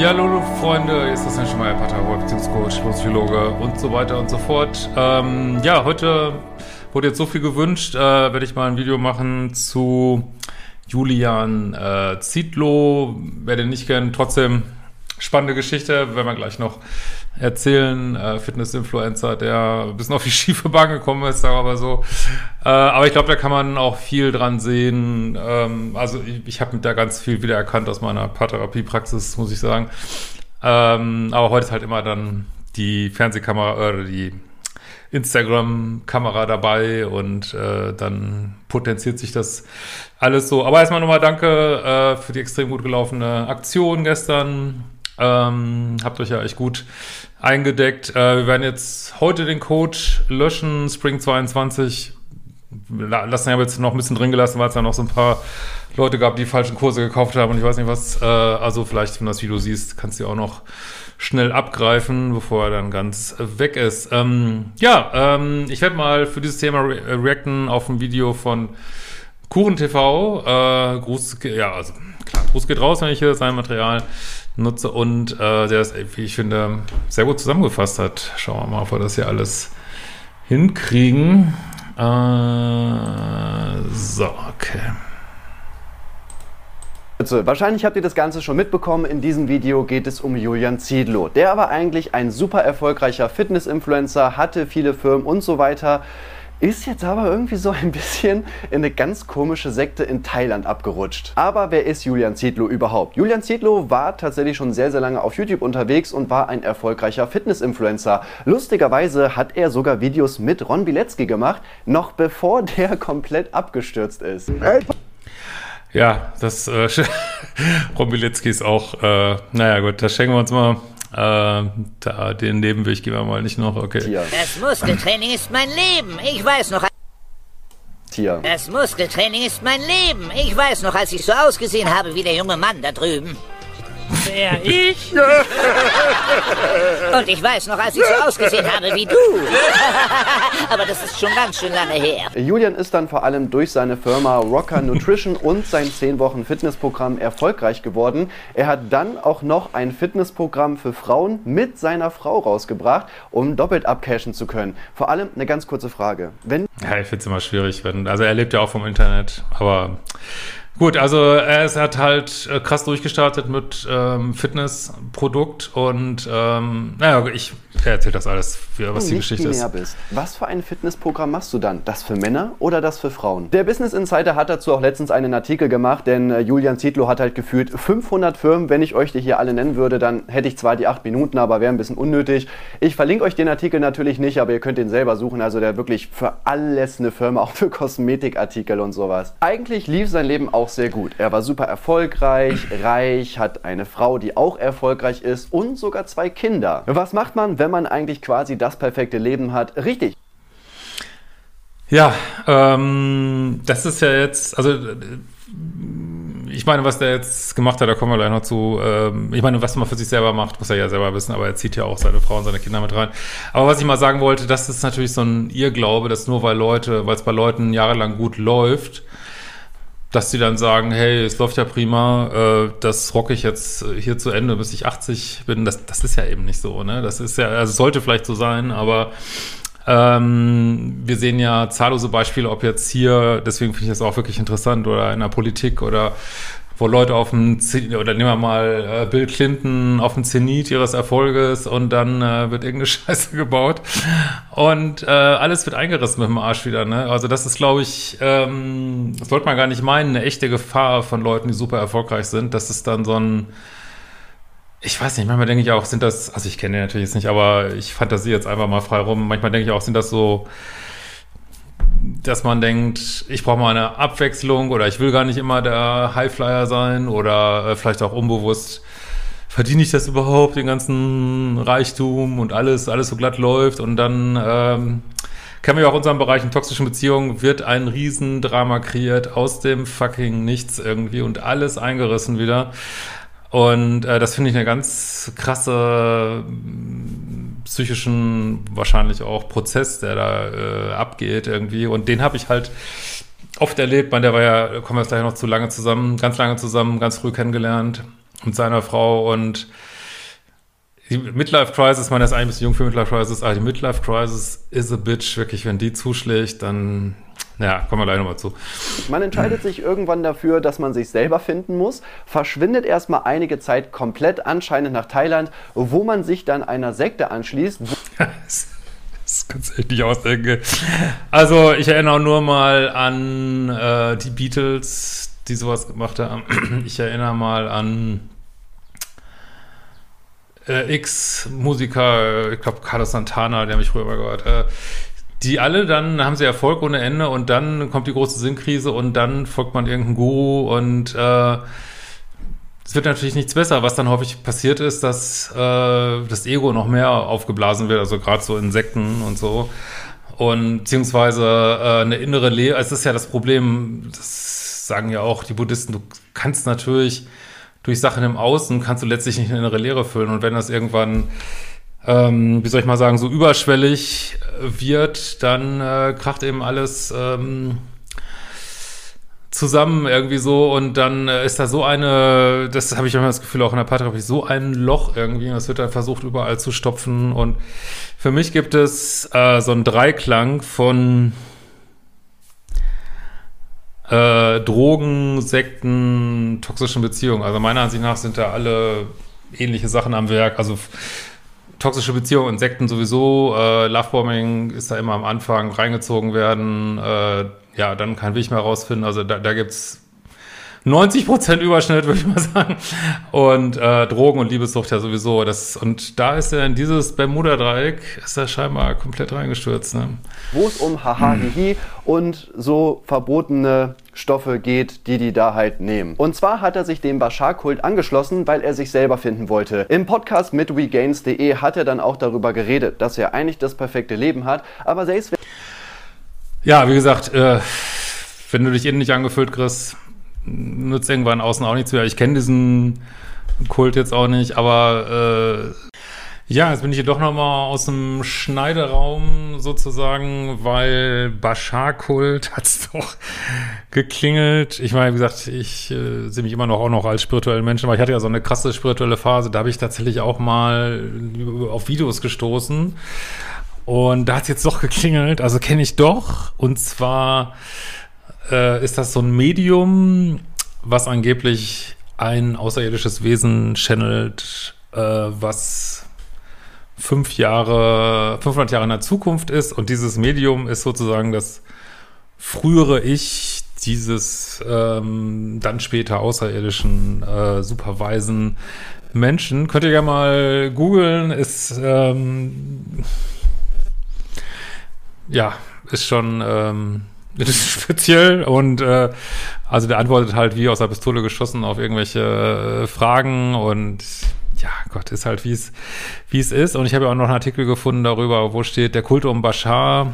Ja, hallo Freunde, hier ist das schon mal Paartherapeut, Beziehungscoach, Psychologe und so weiter und so fort. Ähm, ja, heute wurde jetzt so viel gewünscht, äh, werde ich mal ein Video machen zu Julian äh, Zietlow. Wer den nicht kennt, trotzdem spannende Geschichte, werden wir gleich noch erzählen. Äh, Fitness-Influencer, der ein bisschen auf die schiefe Bahn gekommen ist, sagen wir mal so. Äh, aber ich glaube, da kann man auch viel dran sehen. Ähm, also ich, ich habe da ganz viel wiedererkannt aus meiner Paartherapiepraxis, muss ich sagen. Ähm, aber heute ist halt immer dann die Fernsehkamera oder die Instagram-Kamera dabei und äh, dann potenziert sich das alles so. Aber erstmal nochmal danke äh, für die extrem gut gelaufene Aktion gestern. Ähm, habt euch ja echt gut eingedeckt. Äh, wir werden jetzt heute den Code löschen, Spring 22. Lassen ja jetzt noch ein bisschen drin gelassen, weil es ja noch so ein paar Leute gab, die falschen Kurse gekauft haben und ich weiß nicht was. Äh, also vielleicht, wenn du das Video siehst, kannst du auch noch schnell abgreifen, bevor er dann ganz weg ist. Ähm, ja, ähm, ich werde mal für dieses Thema re reacten auf ein Video von Kuchen TV. Äh, Gruß, ja, also klar, Gruß geht raus, wenn ich hier sein Material nutze und äh, der es, wie ich finde, sehr gut zusammengefasst hat. Schauen wir mal, ob wir das hier alles hinkriegen. Äh, so, okay. Also, wahrscheinlich habt ihr das Ganze schon mitbekommen. In diesem Video geht es um Julian Ziedlow. Der war eigentlich ein super erfolgreicher Fitness-Influencer, hatte viele Firmen und so weiter. Ist jetzt aber irgendwie so ein bisschen in eine ganz komische Sekte in Thailand abgerutscht. Aber wer ist Julian Zietlow überhaupt? Julian Zietlow war tatsächlich schon sehr, sehr lange auf YouTube unterwegs und war ein erfolgreicher Fitness-Influencer. Lustigerweise hat er sogar Videos mit Ron Bilecki gemacht, noch bevor der komplett abgestürzt ist. Ja, das äh, Ron Bilecki ist auch, äh, naja gut, das schenken wir uns mal äh, da, den Nebenweg gehen wir mal nicht noch, okay. Tier. Das Muskeltraining ist mein Leben. Ich weiß noch. Tier. Das Muskeltraining ist mein Leben. Ich weiß noch, als ich so ausgesehen habe wie der junge Mann da drüben. Wer ich? Und ich weiß noch, als ich so ausgesehen habe wie du. Aber das ist schon ganz schön lange her. Julian ist dann vor allem durch seine Firma Rocker Nutrition und sein 10 Wochen Fitnessprogramm erfolgreich geworden. Er hat dann auch noch ein Fitnessprogramm für Frauen mit seiner Frau rausgebracht, um doppelt abcashen zu können. Vor allem eine ganz kurze Frage. Wenn ja, ich finde es immer schwierig, wenn, also er lebt ja auch vom Internet, aber Gut, also er hat halt äh, krass durchgestartet mit ähm, Fitnessprodukt und ähm, naja, ich erzähle das alles, für, was die Geschichte ist. Bist. Was für ein Fitnessprogramm machst du dann? Das für Männer oder das für Frauen? Der Business Insider hat dazu auch letztens einen Artikel gemacht, denn äh, Julian Zietlow hat halt gefühlt 500 Firmen. Wenn ich euch die hier alle nennen würde, dann hätte ich zwar die 8 Minuten, aber wäre ein bisschen unnötig. Ich verlinke euch den Artikel natürlich nicht, aber ihr könnt den selber suchen. Also der wirklich für alles eine Firma, auch für Kosmetikartikel und sowas. Eigentlich lief sein Leben auch sehr gut. Er war super erfolgreich, reich, hat eine Frau, die auch erfolgreich ist und sogar zwei Kinder. Was macht man, wenn man eigentlich quasi das perfekte Leben hat? Richtig. Ja, ähm, das ist ja jetzt, also ich meine, was der jetzt gemacht hat, da kommen wir gleich noch zu. Ähm, ich meine, was man für sich selber macht, muss er ja selber wissen, aber er zieht ja auch seine Frau und seine Kinder mit rein. Aber was ich mal sagen wollte, das ist natürlich so ein Irrglaube, dass nur weil Leute, weil es bei Leuten jahrelang gut läuft, dass die dann sagen, hey, es läuft ja prima, äh, das rocke ich jetzt hier zu Ende, bis ich 80 bin. Das, das ist ja eben nicht so, ne? Das ist ja, also sollte vielleicht so sein, aber ähm, wir sehen ja zahllose Beispiele, ob jetzt hier, deswegen finde ich das auch wirklich interessant, oder in der Politik oder wo Leute auf dem, Zen oder nehmen wir mal äh, Bill Clinton auf dem Zenit ihres Erfolges und dann äh, wird irgendeine Scheiße gebaut und äh, alles wird eingerissen mit dem Arsch wieder. Ne? Also das ist, glaube ich, ähm, das sollte man gar nicht meinen, eine echte Gefahr von Leuten, die super erfolgreich sind. Das ist dann so ein ich weiß nicht, manchmal denke ich auch, sind das, also ich kenne den natürlich jetzt nicht, aber ich fantasiere jetzt einfach mal frei rum. Manchmal denke ich auch, sind das so dass man denkt, ich brauche mal eine Abwechslung oder ich will gar nicht immer der Highflyer sein oder äh, vielleicht auch unbewusst verdiene ich das überhaupt, den ganzen Reichtum und alles, alles so glatt läuft und dann ähm, kennen wir ja auch unseren Bereich in toxischen Beziehungen, wird ein Riesendrama kreiert aus dem fucking Nichts irgendwie und alles eingerissen wieder. Und äh, das finde ich eine ganz krasse psychischen wahrscheinlich auch Prozess, der da äh, abgeht irgendwie. Und den habe ich halt oft erlebt. Man, der war ja, kommen wir gleich noch zu lange zusammen, ganz lange zusammen, ganz früh kennengelernt mit seiner Frau und die Midlife Crisis, man ist eigentlich ein bisschen jung für Midlife Crisis, aber die Midlife Crisis is a bitch, wirklich, wenn die zuschlägt, dann ja, kommen wir gleich nochmal zu. Man entscheidet sich irgendwann dafür, dass man sich selber finden muss, verschwindet erstmal einige Zeit komplett anscheinend nach Thailand, wo man sich dann einer Sekte anschließt. Das kannst du echt nicht ausdenken. Also, ich erinnere nur mal an äh, die Beatles, die sowas gemacht haben. Ich erinnere mal an äh, X-Musiker, ich glaube Carlos Santana, der mich früher mal gehört. Äh, die alle dann haben sie Erfolg ohne Ende und dann kommt die große Sinnkrise und dann folgt man irgendeinem Guru und äh, es wird natürlich nichts besser. Was dann häufig passiert ist, dass äh, das Ego noch mehr aufgeblasen wird, also gerade so Insekten und so. Und beziehungsweise äh, eine innere Leere, es ist ja das Problem, das sagen ja auch die Buddhisten, du kannst natürlich durch Sachen im Außen, kannst du letztlich nicht eine innere Leere füllen. Und wenn das irgendwann ähm, wie soll ich mal sagen, so überschwellig wird, dann äh, kracht eben alles ähm, zusammen irgendwie so und dann äh, ist da so eine, das habe ich immer das Gefühl auch in der Paartherapie, so ein Loch irgendwie, das wird dann versucht überall zu stopfen und für mich gibt es äh, so einen Dreiklang von äh, Drogen, Sekten, toxischen Beziehungen. Also meiner Ansicht nach sind da alle ähnliche Sachen am Werk. Also toxische Beziehungen, Insekten sowieso, äh, Lovebombing ist da immer am Anfang reingezogen werden, äh, ja, dann kein Weg mehr rausfinden. Also da, da gibt's 90 Prozent Überschnitt, würde ich mal sagen. Und äh, Drogen und Liebessucht ja sowieso. Das, und da ist er in dieses Bermuda-Dreieck, ist er scheinbar komplett reingestürzt. Ne? Wo es um Haha, Hihi und so verbotene Stoffe geht, die die da halt nehmen. Und zwar hat er sich dem Bashar-Kult angeschlossen, weil er sich selber finden wollte. Im Podcast mit WeGains.de hat er dann auch darüber geredet, dass er eigentlich das perfekte Leben hat, aber selbst Ja, wie gesagt, äh, wenn du dich innen nicht angefüllt kriegst, nützt irgendwann außen auch nichts mehr. Ich kenne diesen Kult jetzt auch nicht, aber äh, ja, jetzt bin ich hier doch nochmal aus dem Schneideraum sozusagen, weil Bashar-Kult hat's doch geklingelt. Ich meine, wie gesagt, ich äh, sehe mich immer noch auch noch als spirituellen Menschen, aber ich hatte ja so eine krasse spirituelle Phase, da habe ich tatsächlich auch mal auf Videos gestoßen. Und da hat's jetzt doch geklingelt, also kenne ich doch. Und zwar äh, ist das so ein Medium, was angeblich ein außerirdisches Wesen channelt, äh, was fünf Jahre, 500 Jahre in der Zukunft ist und dieses Medium ist sozusagen das frühere Ich dieses ähm, dann später außerirdischen äh, superweisen Menschen. Könnt ihr ja mal googeln, ist ähm, ja, ist schon ähm, ist speziell und äh, also der antwortet halt wie aus der Pistole geschossen auf irgendwelche äh, Fragen und ja, Gott, ist halt, wie es, wie es ist. Und ich habe ja auch noch einen Artikel gefunden darüber, wo steht, der Kult um Bashar,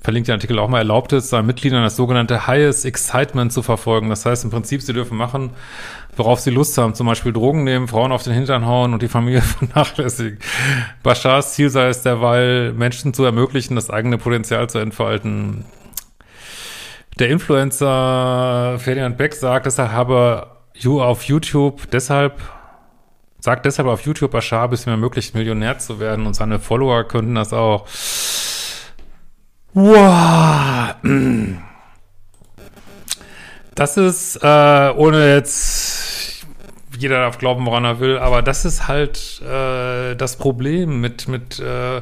verlinkt den Artikel auch mal, erlaubt es, seinen Mitgliedern das sogenannte Highest Excitement zu verfolgen. Das heißt im Prinzip, sie dürfen machen, worauf sie Lust haben. Zum Beispiel Drogen nehmen, Frauen auf den Hintern hauen und die Familie vernachlässigen. Bashars Ziel sei es derweil, Menschen zu ermöglichen, das eigene Potenzial zu entfalten. Der Influencer Ferdinand Beck sagt, deshalb habe auf YouTube deshalb sagt deshalb auf YouTube, Bashar bis mir möglich Millionär zu werden und seine Follower könnten das auch. Wow. Das ist, äh, ohne jetzt, jeder darf glauben, woran er will, aber das ist halt äh, das Problem mit, mit äh,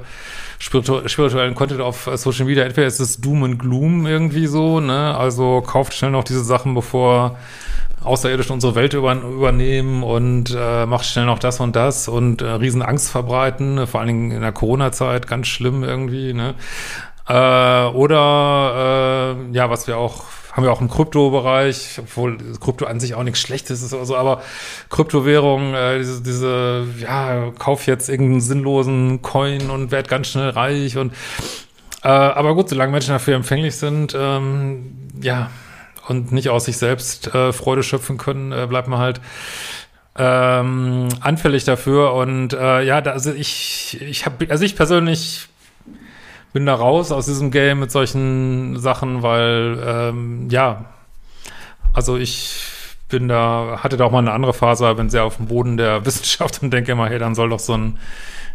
spiritu spirituellen Content auf Social Media. Entweder ist es Doom and Gloom irgendwie so, ne? Also kauft schnell noch diese Sachen, bevor Außerirdische unsere Welt über, übernehmen und äh, macht schnell noch das und das und äh, riesen Angst verbreiten, vor allen Dingen in der Corona-Zeit, ganz schlimm irgendwie, ne? Äh, oder äh, ja, was wir auch haben wir auch im Kryptobereich, obwohl Krypto an sich auch nichts Schlechtes ist oder so, aber Kryptowährung, äh, diese, diese, ja, kauf jetzt irgendeinen sinnlosen Coin und werd ganz schnell reich und äh, aber gut, solange Menschen dafür empfänglich sind, ähm, ja, und nicht aus sich selbst äh, Freude schöpfen können, äh, bleibt man halt ähm, anfällig dafür. Und äh, ja, da, also ich, ich habe, also ich persönlich bin da raus aus diesem Game mit solchen Sachen, weil ähm, ja, also ich bin da, hatte da auch mal eine andere Phase, bin sehr auf dem Boden der Wissenschaft und denke immer, hey, dann soll doch so ein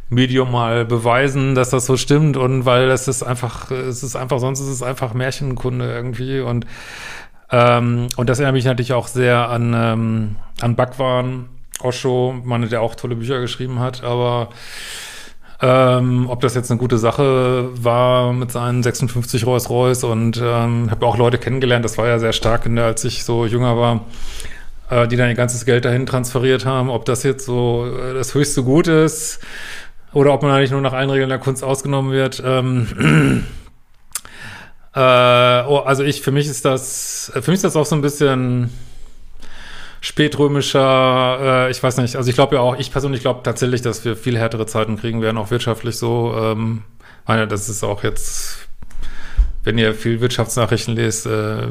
Medium mal beweisen, dass das so stimmt und weil es ist einfach, es ist einfach, sonst ist es einfach Märchenkunde irgendwie und ähm, und das erinnert mich natürlich auch sehr an, ähm, an Bhagwan Osho, Mann, der auch tolle Bücher geschrieben hat, aber ähm, ob das jetzt eine gute Sache war mit seinen 56 Rolls Royce und ähm, habe auch Leute kennengelernt, das war ja sehr stark, der, als ich so jünger war, äh, die dann ihr ganzes Geld dahin transferiert haben. Ob das jetzt so äh, das höchste Gut ist oder ob man eigentlich nur nach allen Regeln der Kunst ausgenommen wird. Ähm, äh, oh, also ich, für mich ist das, für mich ist das auch so ein bisschen spätrömischer, äh, ich weiß nicht, also ich glaube ja auch, ich persönlich glaube tatsächlich, dass wir viel härtere Zeiten kriegen werden, auch wirtschaftlich so. Ähm, meine, das ist auch jetzt, wenn ihr viel Wirtschaftsnachrichten lest, äh,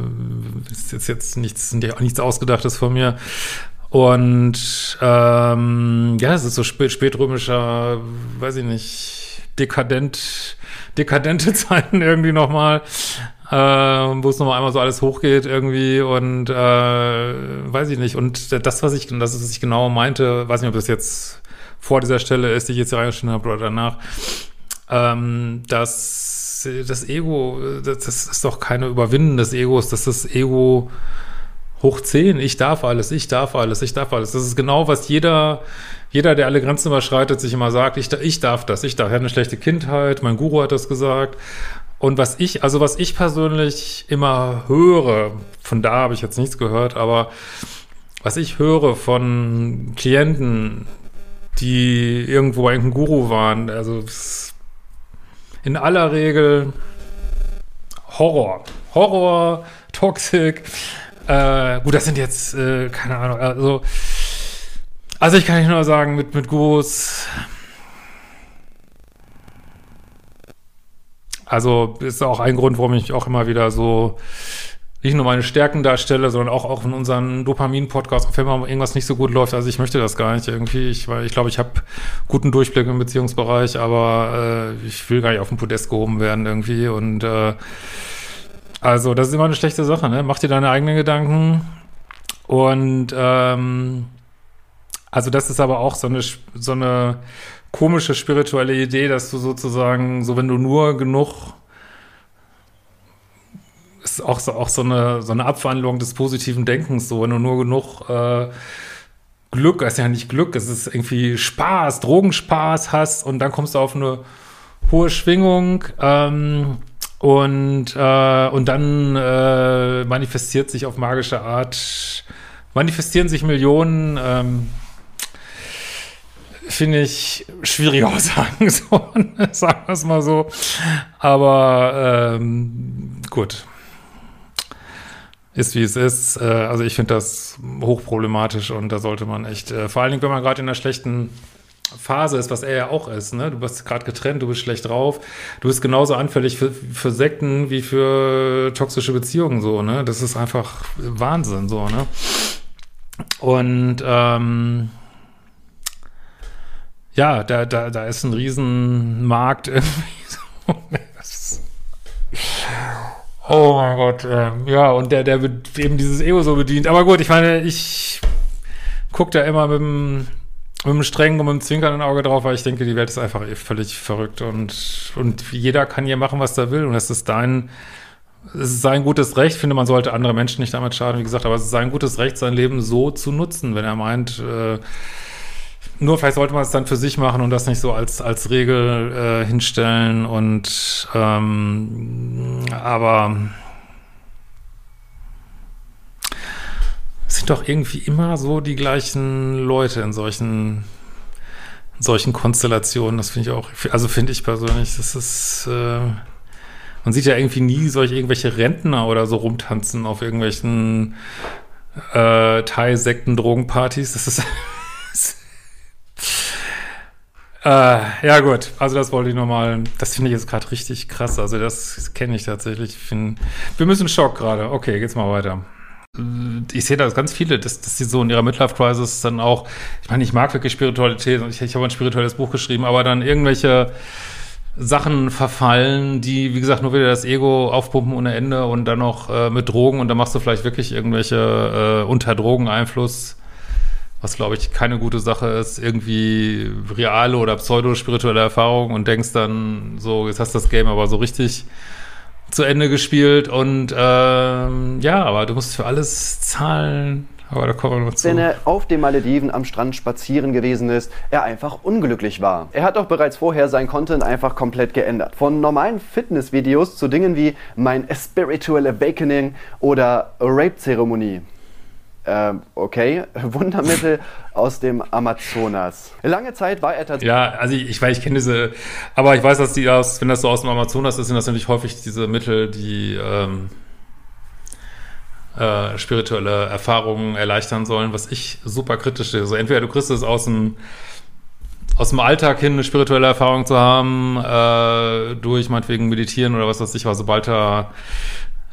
ist jetzt, jetzt nichts, nichts Ausgedachtes von mir. Und ähm, ja, es ist so spät, spätrömischer, weiß ich nicht, dekadent, dekadente Zeiten irgendwie nochmal äh, wo es nochmal einmal so alles hochgeht irgendwie und äh, weiß ich nicht. Und das, was ich, das, was ich genau meinte, weiß nicht, ob das jetzt vor dieser Stelle ist, die ich jetzt hier reingeschnitten habe oder danach, ähm, dass das Ego, das, das ist doch keine Überwinden des Egos, dass das Ego hoch 10, ich darf alles, ich darf alles, ich darf alles. Das ist genau, was jeder, jeder, der alle Grenzen überschreitet, sich immer sagt, ich, ich darf das, ich darf. Ich hatte eine schlechte Kindheit, mein Guru hat das gesagt. Und was ich, also was ich persönlich immer höre, von da habe ich jetzt nichts gehört, aber was ich höre von Klienten, die irgendwo ein Guru waren, also in aller Regel Horror. Horror, Toxik. Äh, gut, das sind jetzt, äh, keine Ahnung, also, also ich kann nicht nur sagen, mit, mit Gurus Also ist auch ein Grund, warum ich auch immer wieder so nicht nur meine Stärken darstelle, sondern auch, auch in unseren Dopamin-Podcast, wenn mal irgendwas nicht so gut läuft. Also ich möchte das gar nicht irgendwie. Ich, weil ich glaube, ich habe guten Durchblick im Beziehungsbereich, aber äh, ich will gar nicht auf den Podest gehoben werden irgendwie. Und äh, also das ist immer eine schlechte Sache, ne? Mach dir deine eigenen Gedanken. Und ähm, also das ist aber auch so eine, so eine komische spirituelle Idee, dass du sozusagen, so wenn du nur genug ist auch so, auch so eine, so eine Abwandlung des positiven Denkens, so wenn du nur genug äh, Glück, ist ja nicht Glück, es ist irgendwie Spaß, Drogenspaß hast und dann kommst du auf eine hohe Schwingung ähm, und, äh, und dann äh, manifestiert sich auf magische Art, manifestieren sich Millionen ähm, finde ich schwierig aussagen, so, sagen wir es mal so. Aber ähm, gut. Ist wie es ist. Äh, also ich finde das hochproblematisch und da sollte man echt, äh, vor allen Dingen, wenn man gerade in einer schlechten Phase ist, was er ja auch ist, ne? Du bist gerade getrennt, du bist schlecht drauf, du bist genauso anfällig für, für Sekten wie für toxische Beziehungen, so, ne? Das ist einfach Wahnsinn, so, ne? Und ähm, ja, da, da, da ist ein Riesenmarkt irgendwie so. Oh mein Gott, ähm, ja, und der, der wird eben dieses Ego so bedient. Aber gut, ich meine, ich gucke da immer mit dem, mit dem strengen und mit dem zwinkernden Auge drauf, weil ich denke, die Welt ist einfach eh völlig verrückt und, und jeder kann hier machen, was er will und es ist dein es ist sein gutes Recht, finde man sollte andere Menschen nicht damit schaden, wie gesagt, aber es ist sein gutes Recht, sein Leben so zu nutzen, wenn er meint, äh, nur vielleicht sollte man es dann für sich machen und das nicht so als, als Regel äh, hinstellen und ähm, aber es sind doch irgendwie immer so die gleichen Leute in solchen in solchen Konstellationen. Das finde ich auch, also finde ich persönlich, das ist äh, man sieht ja irgendwie nie solche irgendwelche Rentner oder so rumtanzen auf irgendwelchen äh, Thai-Sekten, Drogenpartys. Das ist Äh, ja, gut. Also, das wollte ich nochmal. Das finde ich jetzt gerade richtig krass. Also, das kenne ich tatsächlich. Ich find, wir müssen Schock gerade. Okay, geht's mal weiter. Ich sehe da ganz viele, dass, dass die so in ihrer Midlife-Crisis dann auch, ich meine, ich mag wirklich Spiritualität ich, ich habe ein spirituelles Buch geschrieben, aber dann irgendwelche Sachen verfallen, die, wie gesagt, nur wieder das Ego aufpumpen ohne Ende und dann noch äh, mit Drogen und dann machst du vielleicht wirklich irgendwelche äh, unter Drogeneinfluss was glaube ich keine gute Sache ist, irgendwie reale oder pseudo-spirituelle Erfahrung und denkst dann so, jetzt hast du das Game aber so richtig zu Ende gespielt und ähm, ja, aber du musst für alles zahlen. Aber da kommen wir noch zu. Wenn er auf den Malediven am Strand spazieren gewesen ist, er einfach unglücklich war. Er hat auch bereits vorher sein Content einfach komplett geändert. Von normalen Fitnessvideos zu Dingen wie mein Spiritual Awakening oder Rape-Zeremonie. Ähm, okay, Wundermittel aus dem Amazonas. Lange Zeit war er tatsächlich. Ja, also ich, ich weiß, ich kenne diese, aber ich weiß, dass die aus, wenn das so aus dem Amazonas ist, sind das natürlich häufig diese Mittel, die ähm, äh, spirituelle Erfahrungen erleichtern sollen, was ich super kritisch sehe. Also entweder du kriegst es aus dem aus dem Alltag hin eine spirituelle Erfahrung zu haben, äh, durch meinetwegen meditieren oder was weiß ich, was sobald da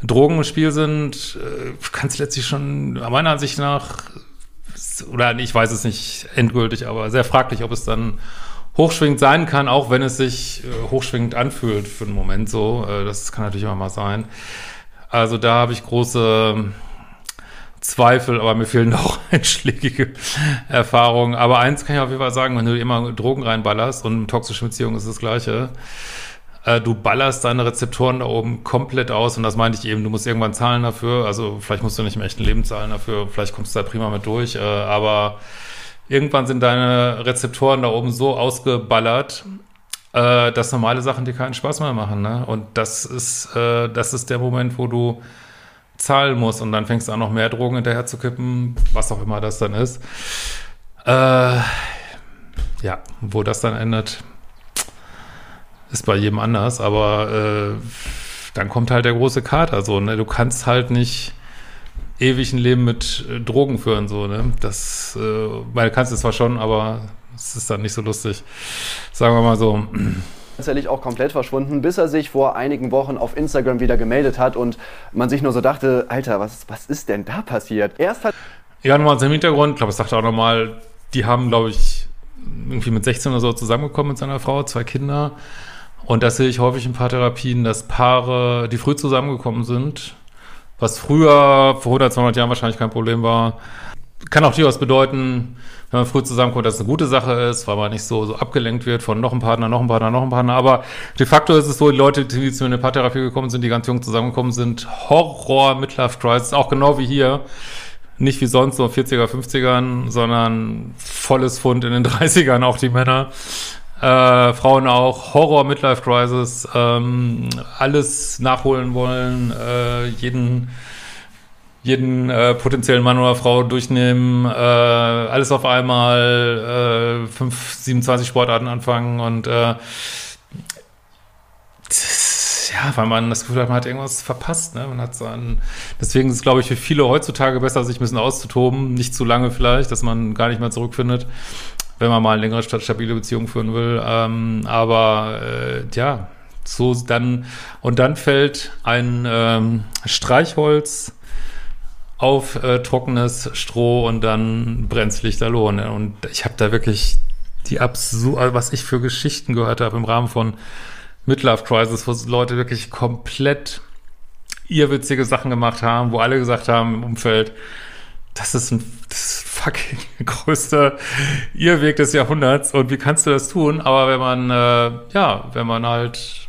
Drogen im Spiel sind, äh, kann es letztlich schon meiner Ansicht nach, oder ich weiß es nicht endgültig, aber sehr fraglich, ob es dann hochschwingend sein kann, auch wenn es sich äh, hochschwingend anfühlt für einen Moment so. Äh, das kann natürlich immer mal sein. Also da habe ich große Zweifel, aber mir fehlen auch einschlägige Erfahrungen. Aber eins kann ich auf jeden Fall sagen, wenn du immer Drogen reinballerst und toxische Beziehung ist das Gleiche, du ballerst deine Rezeptoren da oben komplett aus und das meinte ich eben, du musst irgendwann zahlen dafür, also vielleicht musst du nicht im echten Leben zahlen dafür, vielleicht kommst du da prima mit durch, äh, aber irgendwann sind deine Rezeptoren da oben so ausgeballert, äh, dass normale Sachen dir keinen Spaß mehr machen, ne? Und das ist, äh, das ist der Moment, wo du zahlen musst und dann fängst du an, noch mehr Drogen hinterher zu kippen, was auch immer das dann ist. Äh, ja, wo das dann endet, ist bei jedem anders, aber äh, dann kommt halt der große Kater so, ne? Du kannst halt nicht ewig ein Leben mit äh, Drogen führen, so, ne? Das, äh, weil kannst du zwar schon, aber es ist dann nicht so lustig. Sagen wir mal so. tatsächlich auch komplett verschwunden, bis er sich vor einigen Wochen auf Instagram wieder gemeldet hat und man sich nur so dachte, Alter, was, was ist denn da passiert? Erst hat ja, nochmal zum Hintergrund, ich glaube, es sagte auch nochmal, die haben, glaube ich, irgendwie mit 16 oder so zusammengekommen mit seiner Frau, zwei Kinder. Und das sehe ich häufig in Paartherapien, dass Paare, die früh zusammengekommen sind, was früher vor 100, 200 Jahren wahrscheinlich kein Problem war, kann auch durchaus bedeuten, wenn man früh zusammenkommt, dass es eine gute Sache ist, weil man nicht so, so abgelenkt wird von noch einem Partner, noch einem Partner, noch einem Partner. Aber de facto ist es so, die Leute, die zu mir in eine Paartherapie gekommen sind, die ganz jung zusammengekommen sind, Horror, Midlife Crisis, auch genau wie hier. Nicht wie sonst so 40er, 50ern, sondern volles Fund in den 30ern, auch die Männer äh, Frauen auch, Horror, Midlife Crisis, ähm, alles nachholen wollen, äh, jeden jeden äh, potenziellen Mann oder Frau durchnehmen, äh, alles auf einmal, äh, 5, 27 Sportarten anfangen und äh, ja, weil man das Gefühl hat, man hat irgendwas verpasst. Ne? Man hat so einen, deswegen ist es, glaube ich, für viele heutzutage besser, sich ein bisschen auszutoben, nicht zu lange vielleicht, dass man gar nicht mehr zurückfindet wenn man mal eine längere stabile Beziehung führen will. Ähm, aber äh, ja, so dann und dann fällt ein ähm, Streichholz auf äh, trockenes Stroh und dann brennt's lichterloh. Und ich habe da wirklich die absurd, also was ich für Geschichten gehört habe im Rahmen von Midlife Crisis, wo Leute wirklich komplett irrwitzige Sachen gemacht haben, wo alle gesagt haben im Umfeld, das ist ein das ist fucking größter Irrweg des Jahrhunderts und wie kannst du das tun? Aber wenn man, äh, ja, wenn man halt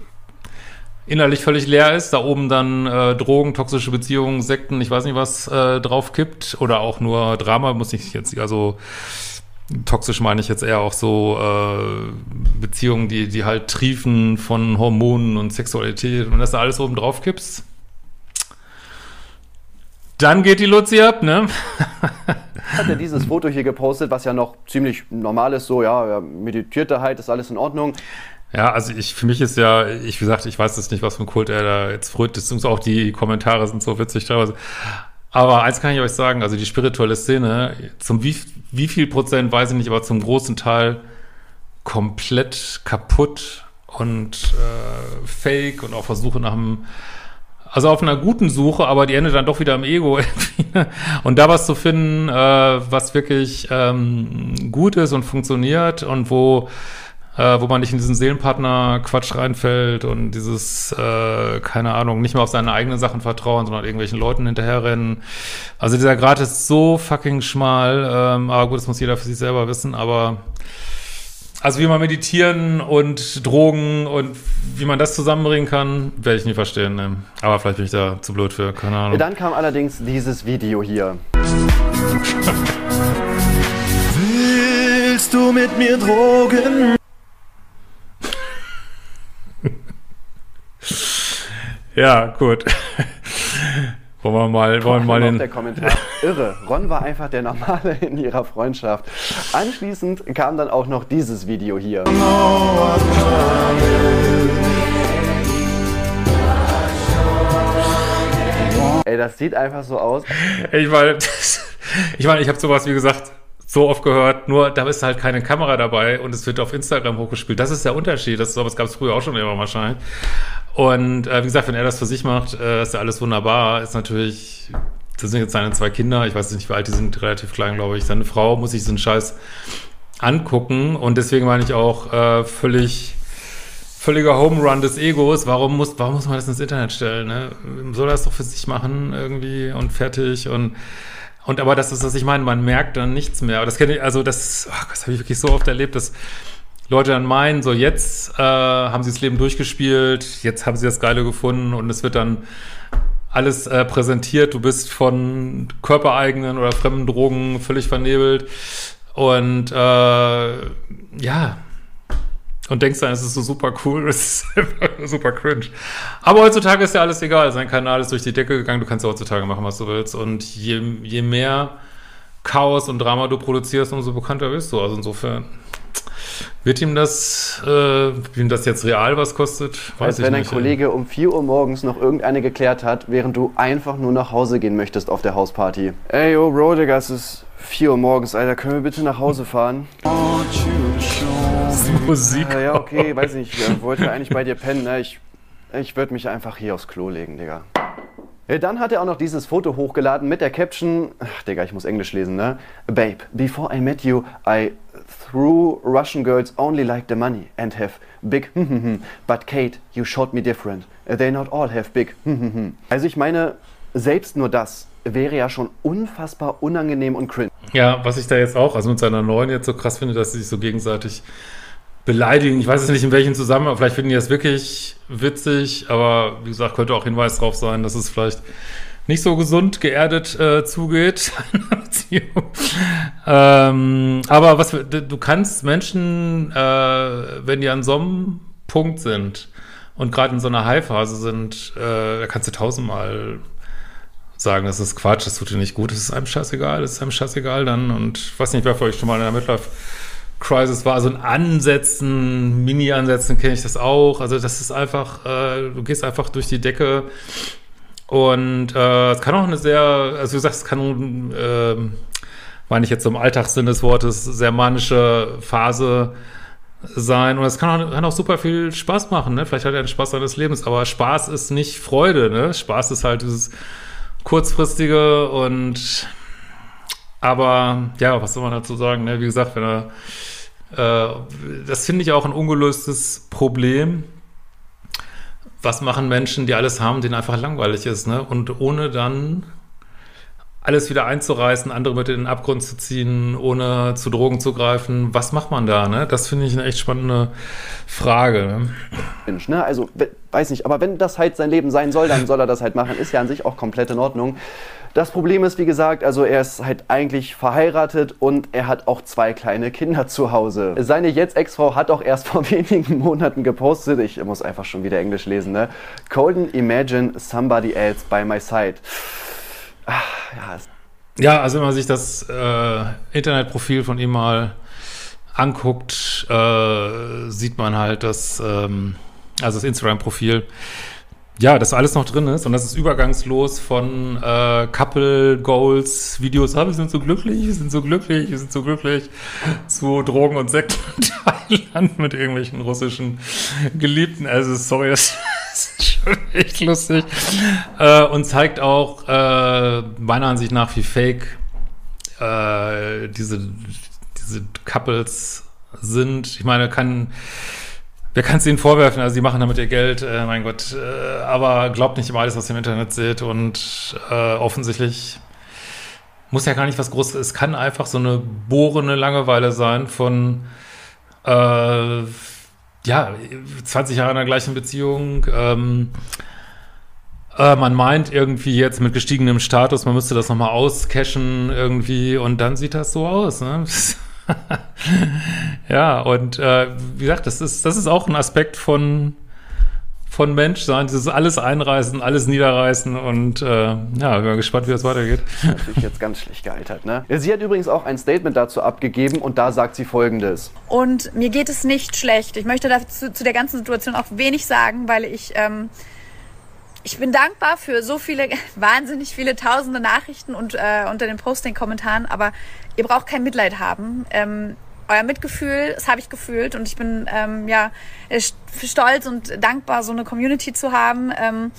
innerlich völlig leer ist, da oben dann äh, Drogen, toxische Beziehungen, Sekten, ich weiß nicht was äh, drauf kippt oder auch nur Drama, muss ich jetzt, also toxisch meine ich jetzt eher auch so äh, Beziehungen, die, die halt triefen von Hormonen und Sexualität und dass da alles oben drauf kippst. Dann geht die Luzi ab, ne? Hat er dieses Foto hier gepostet, was ja noch ziemlich normal ist, so, ja, er meditiert da halt, ist alles in Ordnung. Ja, also ich, für mich ist ja, ich, wie gesagt, ich weiß jetzt nicht, was für ein Kult er da jetzt früht, das auch die Kommentare sind so witzig teilweise. Aber eins kann ich euch sagen, also die spirituelle Szene, zum wie, wie viel Prozent weiß ich nicht, aber zum großen Teil komplett kaputt und äh, fake und auch Versuche nach einem, also auf einer guten Suche, aber die endet dann doch wieder im Ego. Und da was zu finden, äh, was wirklich ähm, gut ist und funktioniert und wo äh, wo man nicht in diesen Seelenpartner-Quatsch reinfällt und dieses, äh, keine Ahnung, nicht mehr auf seine eigenen Sachen vertrauen, sondern irgendwelchen Leuten hinterherrennen. Also dieser Grad ist so fucking schmal, ähm, aber gut, das muss jeder für sich selber wissen, aber also wie man meditieren und Drogen und wie man das zusammenbringen kann, werde ich nie verstehen. Ne? Aber vielleicht bin ich da zu blöd für, keine Ahnung. Dann kam allerdings dieses Video hier. Willst du mit mir Drogen? Ja, gut. Wollen wir mal, wollen wir mal den. Der Kommentar. Irre. Ron war einfach der Normale in ihrer Freundschaft. Anschließend kam dann auch noch dieses Video hier. Ey, das sieht einfach so aus. Ich meine, ich meine, ich habe sowas, wie gesagt, so oft gehört, nur da ist halt keine Kamera dabei und es wird auf Instagram hochgespielt. Das ist der Unterschied. Das sowas gab es früher auch schon immer wahrscheinlich. Und äh, wie gesagt, wenn er das für sich macht, äh, ist ja alles wunderbar. Ist natürlich, das sind jetzt seine zwei Kinder, ich weiß nicht, wie alt die sind, relativ klein, glaube ich. Seine Frau muss sich so einen Scheiß angucken und deswegen meine ich auch äh, völlig völliger Home Run des Egos. Warum muss, warum muss man das ins Internet stellen? Ne? Soll er das doch für sich machen irgendwie und fertig und und aber das ist, was ich meine, man merkt dann nichts mehr. Aber das kenne ich, also das, oh, das habe ich wirklich so oft erlebt, dass Leute dann meinen, so jetzt äh, haben sie das Leben durchgespielt, jetzt haben sie das Geile gefunden und es wird dann alles äh, präsentiert. Du bist von körpereigenen oder fremden Drogen völlig vernebelt und äh, ja, und denkst dann, es ist so super cool, es ist einfach super cringe. Aber heutzutage ist ja alles egal. Sein Kanal ist durch die Decke gegangen, du kannst ja heutzutage machen, was du willst. Und je, je mehr Chaos und Drama du produzierst, umso bekannter bist du. Also insofern wird ihm das, äh, ihm das jetzt real was kostet, weiß Als ich wenn nicht. ein Kollege um 4 Uhr morgens noch irgendeine geklärt hat, während du einfach nur nach Hause gehen möchtest auf der Hausparty. Ey, yo, Bro, Digga, es ist 4 Uhr morgens, Alter. Können wir bitte nach Hause fahren? Musik. Ja, ja, okay, weiß nicht. Ich wollte eigentlich bei dir pennen, ne? Ich, ich würde mich einfach hier aufs Klo legen, Digga. Ja, Dann hat er auch noch dieses Foto hochgeladen mit der Caption, ach Digga, ich muss Englisch lesen, ne? Babe, before I met you, I threw Russian girls only like the money and have big but Kate, you showed me different. They not all have big Also ich meine, selbst nur das wäre ja schon unfassbar unangenehm und cringe. Ja, was ich da jetzt auch, also mit seiner neuen jetzt so krass finde, dass sie sich so gegenseitig beleidigen. Ich weiß es nicht, in welchem Zusammenhang. Vielleicht finden die das wirklich witzig, aber wie gesagt, könnte auch Hinweis darauf sein, dass es vielleicht nicht so gesund geerdet äh, zugeht. ähm, aber was du kannst Menschen, äh, wenn die an so einem Punkt sind und gerade in so einer High-Phase sind, äh, da kannst du tausendmal sagen, das ist Quatsch, das tut dir nicht gut, das ist einem scheißegal, das ist einem scheißegal dann und ich weiß nicht, wer für euch schon mal in der Midlife Crisis war, also in Ansätzen, Mini-Ansätzen kenne ich das auch, also das ist einfach, äh, du gehst einfach durch die Decke. Und äh, es kann auch eine sehr, also wie gesagt, es kann, äh, meine ich jetzt im Alltagssinn des Wortes, sehr manische Phase sein. Und es kann auch, kann auch super viel Spaß machen, ne? vielleicht hat er einen Spaß seines Lebens, aber Spaß ist nicht Freude, ne? Spaß ist halt dieses kurzfristige und aber ja, was soll man dazu sagen? Ne? Wie gesagt, wenn er äh, das finde ich auch ein ungelöstes Problem. Was machen Menschen, die alles haben, denen einfach langweilig ist, ne? Und ohne dann alles wieder einzureißen, andere mit in den Abgrund zu ziehen, ohne zu Drogen zu greifen. Was macht man da? Ne? Das finde ich eine echt spannende Frage. Ne? Mensch, ne? Also, weiß nicht, aber wenn das halt sein Leben sein soll, dann soll er das halt machen. Ist ja an sich auch komplett in Ordnung. Das Problem ist, wie gesagt, also er ist halt eigentlich verheiratet und er hat auch zwei kleine Kinder zu Hause. Seine jetzt Ex-Frau hat auch erst vor wenigen Monaten gepostet, ich muss einfach schon wieder Englisch lesen, ne? Colden, imagine somebody else by my side. Ach, ja, ja, also wenn man sich das äh, Internetprofil von ihm mal anguckt, äh, sieht man halt, dass, ähm, also das Instagram-Profil, ja, dass alles noch drin ist und das ist übergangslos von äh, Couple Goals, Videos, ah, wir sind so glücklich, wir sind so glücklich, wir sind so glücklich, zu Drogen und Sekt in Thailand mit irgendwelchen russischen Geliebten. Also sorry, das ist schon echt lustig. Äh, und zeigt auch äh, meiner Ansicht nach, wie fake äh, diese, diese Couples sind. Ich meine, kann Wer kann es ihnen vorwerfen? Also, sie machen damit ihr Geld, äh, mein Gott. Äh, aber glaubt nicht immer alles, was ihr im Internet seht. Und äh, offensichtlich muss ja gar nicht was Großes. Es kann einfach so eine bohrende Langeweile sein von, äh, ja, 20 Jahre in der gleichen Beziehung. Ähm, äh, man meint irgendwie jetzt mit gestiegenem Status, man müsste das nochmal auscashen irgendwie. Und dann sieht das so aus, ne? ja, und äh, wie gesagt, das ist, das ist auch ein Aspekt von, von Menschsein, dieses alles einreißen, alles niederreißen und äh, ja, bin mal gespannt, wie das weitergeht. Natürlich jetzt ganz schlecht gealtert, ne? Sie hat übrigens auch ein Statement dazu abgegeben und da sagt sie folgendes. Und mir geht es nicht schlecht. Ich möchte dazu zu der ganzen Situation auch wenig sagen, weil ich ähm, ich bin dankbar für so viele, wahnsinnig viele tausende Nachrichten und äh, unter den Posting-Kommentaren, aber ihr braucht kein Mitleid haben. Ähm, euer Mitgefühl, das habe ich gefühlt und ich bin ähm, ja stolz und dankbar, so eine Community zu haben. Ähm,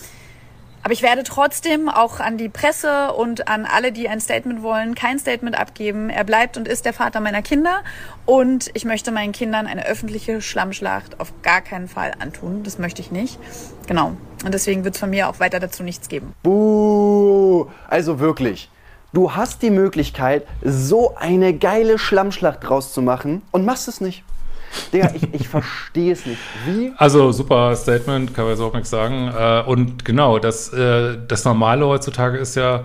aber ich werde trotzdem auch an die Presse und an alle, die ein Statement wollen, kein Statement abgeben. Er bleibt und ist der Vater meiner Kinder. Und ich möchte meinen Kindern eine öffentliche Schlammschlacht auf gar keinen Fall antun. Das möchte ich nicht. Genau. Und deswegen wird es von mir auch weiter dazu nichts geben. Buh! Also wirklich. Du hast die Möglichkeit, so eine geile Schlammschlacht draus zu machen und machst es nicht. Digga, ich, ich verstehe es nicht. Wie? Also super Statement, kann man jetzt auch nichts sagen. Äh, und genau, das, äh, das Normale heutzutage ist ja,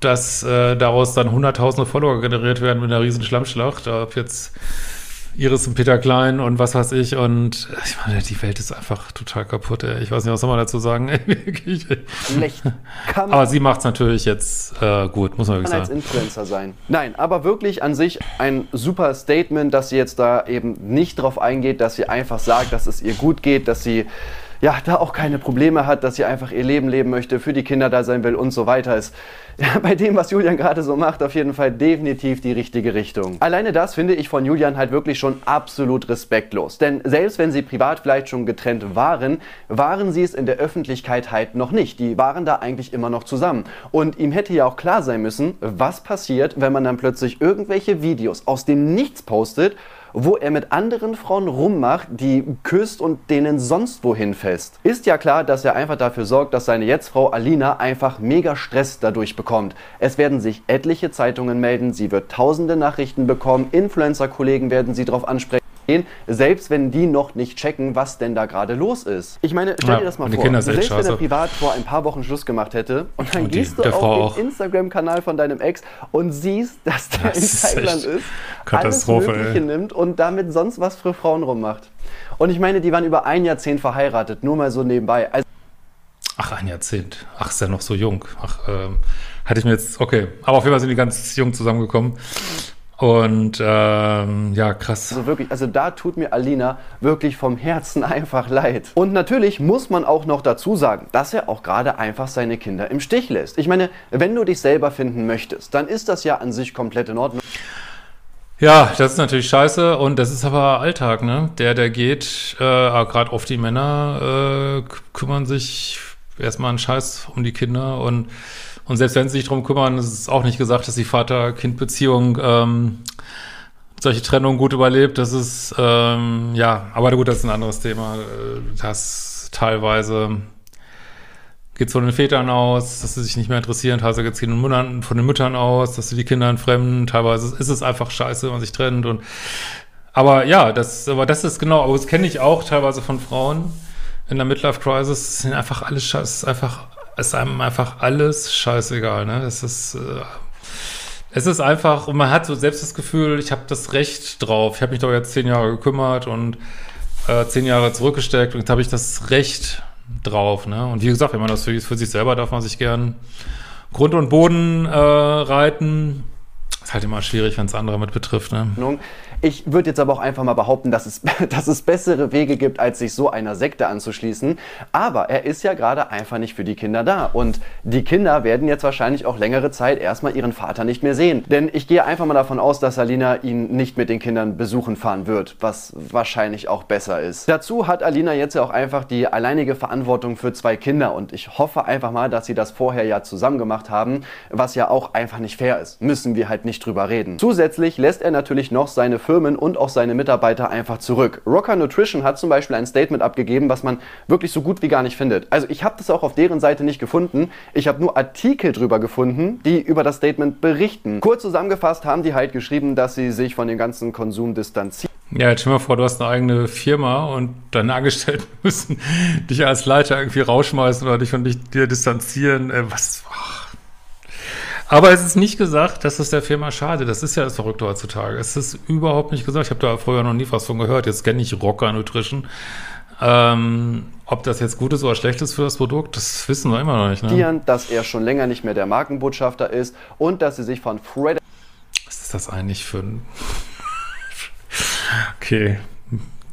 dass äh, daraus dann hunderttausende Follower generiert werden mit einer riesen Schlammschlacht. Ob jetzt Iris und Peter Klein und was weiß ich. Und ich meine, die Welt ist einfach total kaputt. Ey. Ich weiß nicht, was soll man dazu sagen. Schlecht. aber sie macht es natürlich jetzt äh, gut, muss man wirklich sagen. als Influencer sein. Nein, aber wirklich an sich ein super Statement, dass sie jetzt da eben nicht drauf eingeht, dass sie einfach sagt, dass es ihr gut geht, dass sie ja, da auch keine Probleme hat, dass sie einfach ihr Leben leben möchte, für die Kinder da sein will und so weiter ist ja, bei dem, was Julian gerade so macht, auf jeden Fall definitiv die richtige Richtung. Alleine das finde ich von Julian halt wirklich schon absolut respektlos. Denn selbst wenn sie privat vielleicht schon getrennt waren, waren sie es in der Öffentlichkeit halt noch nicht. Die waren da eigentlich immer noch zusammen. Und ihm hätte ja auch klar sein müssen, was passiert, wenn man dann plötzlich irgendwelche Videos aus dem Nichts postet wo er mit anderen Frauen rummacht, die küsst und denen sonst wohin fest. Ist ja klar, dass er einfach dafür sorgt, dass seine Jetztfrau Alina einfach mega Stress dadurch bekommt. Es werden sich etliche Zeitungen melden, sie wird tausende Nachrichten bekommen, Influencer-Kollegen werden sie darauf ansprechen selbst wenn die noch nicht checken, was denn da gerade los ist. Ich meine, stell ja, dir das mal vor, selbst wenn er privat vor ein paar Wochen Schluss gemacht hätte und dann und die, gehst du auf den Instagram-Kanal von deinem Ex und siehst, dass der das in Thailand ist, alles Mögliche ey. nimmt und damit sonst was für Frauen rummacht. Und ich meine, die waren über ein Jahrzehnt verheiratet, nur mal so nebenbei. Also Ach, ein Jahrzehnt. Ach, ist ja noch so jung. Ach, ähm, hatte ich mir jetzt, okay. Aber auf jeden Fall sind die ganz jung zusammengekommen. Und ähm, ja, krass. Also wirklich, also da tut mir Alina wirklich vom Herzen einfach leid. Und natürlich muss man auch noch dazu sagen, dass er auch gerade einfach seine Kinder im Stich lässt. Ich meine, wenn du dich selber finden möchtest, dann ist das ja an sich komplett in Ordnung. Ja, das ist natürlich scheiße und das ist aber Alltag, ne? Der, der geht, äh, gerade oft die Männer äh, kümmern sich erstmal einen Scheiß um die Kinder und und selbst wenn sie sich darum kümmern, ist es auch nicht gesagt, dass die Vater-Kind-Beziehung ähm, solche Trennungen gut überlebt. Das ist, ähm, ja, aber gut, das ist ein anderes Thema, äh, das teilweise geht von den Vätern aus, dass sie sich nicht mehr interessieren, teilweise geht es von den Müttern, aus, dass sie die Kinder entfremden, teilweise ist es einfach scheiße, wenn man sich trennt. Und aber ja, das, aber das ist genau, aber das kenne ich auch teilweise von Frauen in der Midlife Crisis, es sind einfach alles scheiße, es einfach, es ist einem einfach alles scheißegal, ne? Es ist, äh, es ist einfach, und man hat so selbst das Gefühl, ich habe das Recht drauf. Ich habe mich doch jetzt zehn Jahre gekümmert und äh, zehn Jahre zurückgesteckt und jetzt habe ich das Recht drauf. Ne? Und wie gesagt, wenn man das für, für sich selber darf man sich gern Grund und Boden äh, reiten. Ist halt immer schwierig, wenn es andere mit betrifft. Ne? Ich würde jetzt aber auch einfach mal behaupten, dass es, dass es bessere Wege gibt, als sich so einer Sekte anzuschließen. Aber er ist ja gerade einfach nicht für die Kinder da. Und die Kinder werden jetzt wahrscheinlich auch längere Zeit erstmal ihren Vater nicht mehr sehen. Denn ich gehe einfach mal davon aus, dass Alina ihn nicht mit den Kindern besuchen fahren wird, was wahrscheinlich auch besser ist. Dazu hat Alina jetzt ja auch einfach die alleinige Verantwortung für zwei Kinder. Und ich hoffe einfach mal, dass sie das vorher ja zusammen gemacht haben, was ja auch einfach nicht fair ist. Müssen wir halt nicht drüber reden. Zusätzlich lässt er natürlich noch seine Firmen und auch seine Mitarbeiter einfach zurück. Rocker Nutrition hat zum Beispiel ein Statement abgegeben, was man wirklich so gut wie gar nicht findet. Also ich habe das auch auf deren Seite nicht gefunden. Ich habe nur Artikel drüber gefunden, die über das Statement berichten. Kurz zusammengefasst haben die halt geschrieben, dass sie sich von dem ganzen Konsum distanzieren. Ja, jetzt stell mal vor, du hast eine eigene Firma und deine Angestellten müssen dich als Leiter irgendwie rausschmeißen oder dich von dir distanzieren. Äh, was? Oh. Aber es ist nicht gesagt, dass es der Firma schade. Das ist ja das Verrückte heutzutage. Es ist überhaupt nicht gesagt. Ich habe da früher noch nie was von gehört. Jetzt kenne ich Rocker Nutrition. Ähm, ob das jetzt gut ist oder schlecht ist für das Produkt, das wissen wir immer noch nicht. Ne? Dass er schon länger nicht mehr der Markenbotschafter ist und dass sie sich von Fred. Was ist das eigentlich für ein. okay,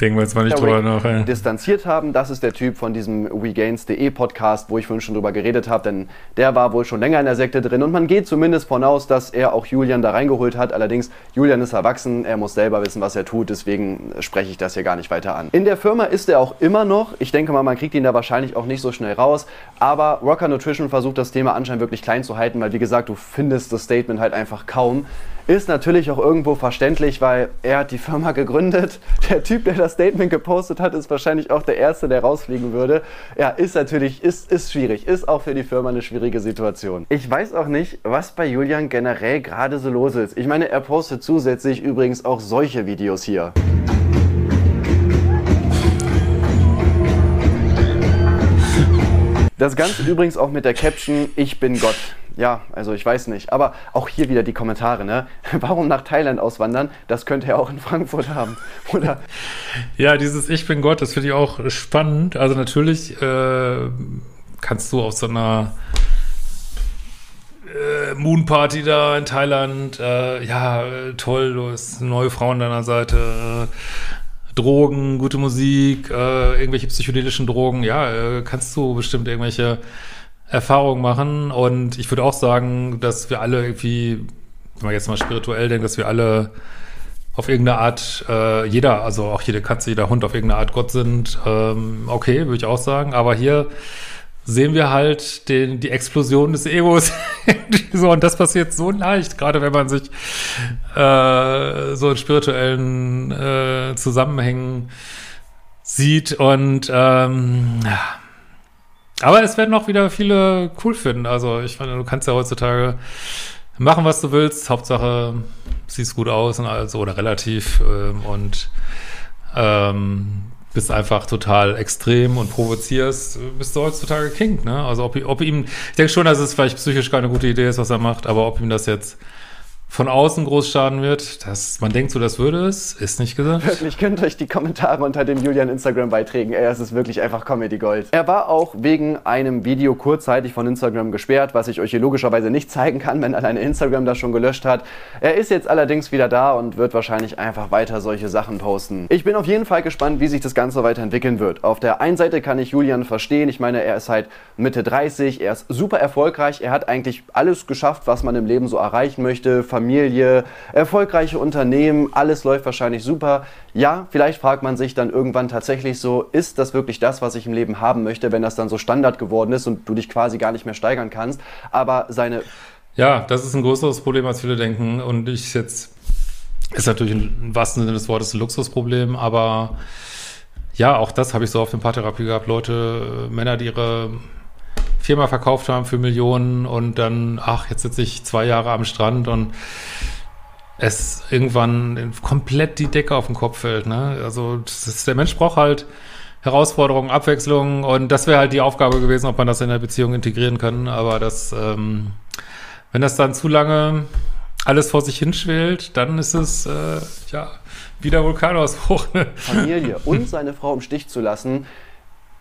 Denken wir jetzt mal nicht drüber nach. Ey. Distanziert haben, das ist der Typ von diesem WeGains.de Podcast, wo ich vorhin schon drüber geredet habe, denn der war wohl schon länger in der Sekte drin und man geht zumindest von aus, dass er auch Julian da reingeholt hat. Allerdings, Julian ist erwachsen, er muss selber wissen, was er tut, deswegen spreche ich das hier gar nicht weiter an. In der Firma ist er auch immer noch. Ich denke mal, man kriegt ihn da wahrscheinlich auch nicht so schnell raus, aber Rocker Nutrition versucht das Thema anscheinend wirklich klein zu halten, weil wie gesagt, du findest das Statement halt einfach kaum. Ist natürlich auch irgendwo verständlich, weil er hat die Firma gegründet. Der Typ, der das Statement gepostet hat, ist wahrscheinlich auch der Erste, der rausfliegen würde. Ja, ist natürlich, ist, ist schwierig. Ist auch für die Firma eine schwierige Situation. Ich weiß auch nicht, was bei Julian generell gerade so los ist. Ich meine, er postet zusätzlich übrigens auch solche Videos hier. Das Ganze übrigens auch mit der Caption Ich bin Gott ja, also ich weiß nicht. Aber auch hier wieder die Kommentare, ne? Warum nach Thailand auswandern? Das könnte er auch in Frankfurt haben. Oder? Ja, dieses Ich bin Gott, das finde ich auch spannend. Also natürlich äh, kannst du auf so einer äh, Moonparty da in Thailand, äh, ja, toll, du hast neue Frau an deiner Seite, äh, Drogen, gute Musik, äh, irgendwelche psychedelischen Drogen, ja, äh, kannst du bestimmt irgendwelche Erfahrung machen. Und ich würde auch sagen, dass wir alle irgendwie, wenn man jetzt mal spirituell denkt, dass wir alle auf irgendeine Art, äh, jeder, also auch jede Katze, jeder Hund auf irgendeine Art Gott sind. Ähm, okay, würde ich auch sagen. Aber hier sehen wir halt den, die Explosion des Egos. so, und das passiert so leicht, gerade wenn man sich äh, so in spirituellen äh, Zusammenhängen sieht. Und ähm, ja aber es werden auch wieder viele cool finden. Also ich meine, du kannst ja heutzutage machen, was du willst. Hauptsache, siehst gut aus und also oder relativ ähm, und ähm, bist einfach total extrem und provozierst, bist du heutzutage King, ne? Also ob, ob ihm, ich denke schon, dass es vielleicht psychisch keine gute Idee ist, was er macht, aber ob ihm das jetzt von außen groß schaden wird. Das, man denkt so, das würde es, ist nicht gesagt. Wirklich, könnt euch die Kommentare unter den Julian Instagram-Beiträgen, ey, es ist wirklich einfach Comedy Gold. Er war auch wegen einem Video kurzzeitig von Instagram gesperrt, was ich euch hier logischerweise nicht zeigen kann, wenn alleine Instagram das schon gelöscht hat. Er ist jetzt allerdings wieder da und wird wahrscheinlich einfach weiter solche Sachen posten. Ich bin auf jeden Fall gespannt, wie sich das Ganze weiterentwickeln wird. Auf der einen Seite kann ich Julian verstehen, ich meine, er ist halt Mitte 30, er ist super erfolgreich, er hat eigentlich alles geschafft, was man im Leben so erreichen möchte, Familie Familie, erfolgreiche Unternehmen, alles läuft wahrscheinlich super. Ja, vielleicht fragt man sich dann irgendwann tatsächlich so, ist das wirklich das, was ich im Leben haben möchte, wenn das dann so Standard geworden ist und du dich quasi gar nicht mehr steigern kannst. Aber seine... Ja, das ist ein größeres Problem, als viele denken. Und ich jetzt, ist natürlich im wahrsten Sinne des Wortes ein Luxusproblem, aber ja, auch das habe ich so auf der Paartherapie gehabt. Leute, Männer, die ihre Firma verkauft haben für Millionen und dann, ach, jetzt sitze ich zwei Jahre am Strand und es irgendwann komplett die Decke auf den Kopf fällt. Ne? Also ist, der Mensch braucht halt Herausforderungen, Abwechslung und das wäre halt die Aufgabe gewesen, ob man das in der Beziehung integrieren kann. Aber das, ähm, wenn das dann zu lange alles vor sich hinschwelt, dann ist es äh, ja wieder Vulkanausbruch. Familie und seine Frau im Stich zu lassen,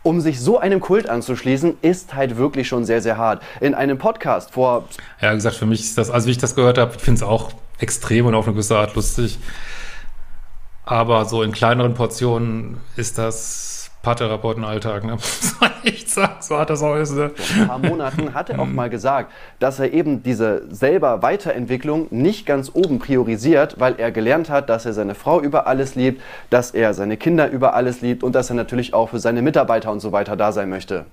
um sich so einem Kult anzuschließen, ist halt wirklich schon sehr, sehr hart. In einem Podcast vor. Ja, wie gesagt, für mich ist das, also wie ich das gehört habe, ich finde es auch extrem und auf eine gewisse Art lustig. Aber so in kleineren Portionen ist das Paartherapeutenalltag, ne? Muss man so hat das auch ist. Ne? Vor ein paar Monaten hat er auch mal gesagt, dass er eben diese selber Weiterentwicklung nicht ganz oben priorisiert, weil er gelernt hat, dass er seine Frau über alles liebt, dass er seine Kinder über alles liebt und dass er natürlich auch für seine Mitarbeiter und so weiter da sein möchte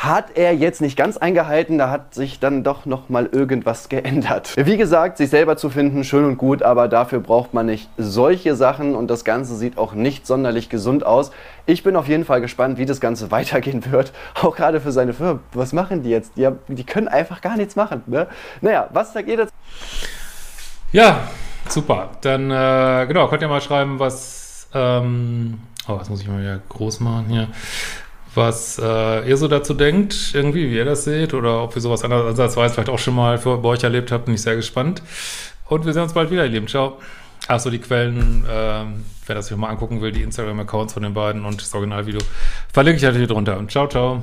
hat er jetzt nicht ganz eingehalten, da hat sich dann doch noch mal irgendwas geändert. Wie gesagt, sich selber zu finden, schön und gut, aber dafür braucht man nicht solche Sachen und das Ganze sieht auch nicht sonderlich gesund aus. Ich bin auf jeden Fall gespannt, wie das Ganze weitergehen wird, auch gerade für seine Firma. Was machen die jetzt? Die, haben, die können einfach gar nichts machen. Ne? Naja, was sagt ihr dazu? Ja, super. Dann, äh, genau, könnt ihr mal schreiben, was, ähm, oh, das muss ich mal wieder groß machen hier was äh, ihr so dazu denkt, irgendwie, wie ihr das seht, oder ob ihr sowas anderes ansatzweise vielleicht auch schon mal für, bei euch erlebt habt, bin ich sehr gespannt. Und wir sehen uns bald wieder, ihr Lieben. Ciao. Achso, die Quellen, äh, wer das sich mal angucken will, die Instagram-Accounts von den beiden und das Originalvideo, verlinke ich natürlich drunter. Und ciao, ciao.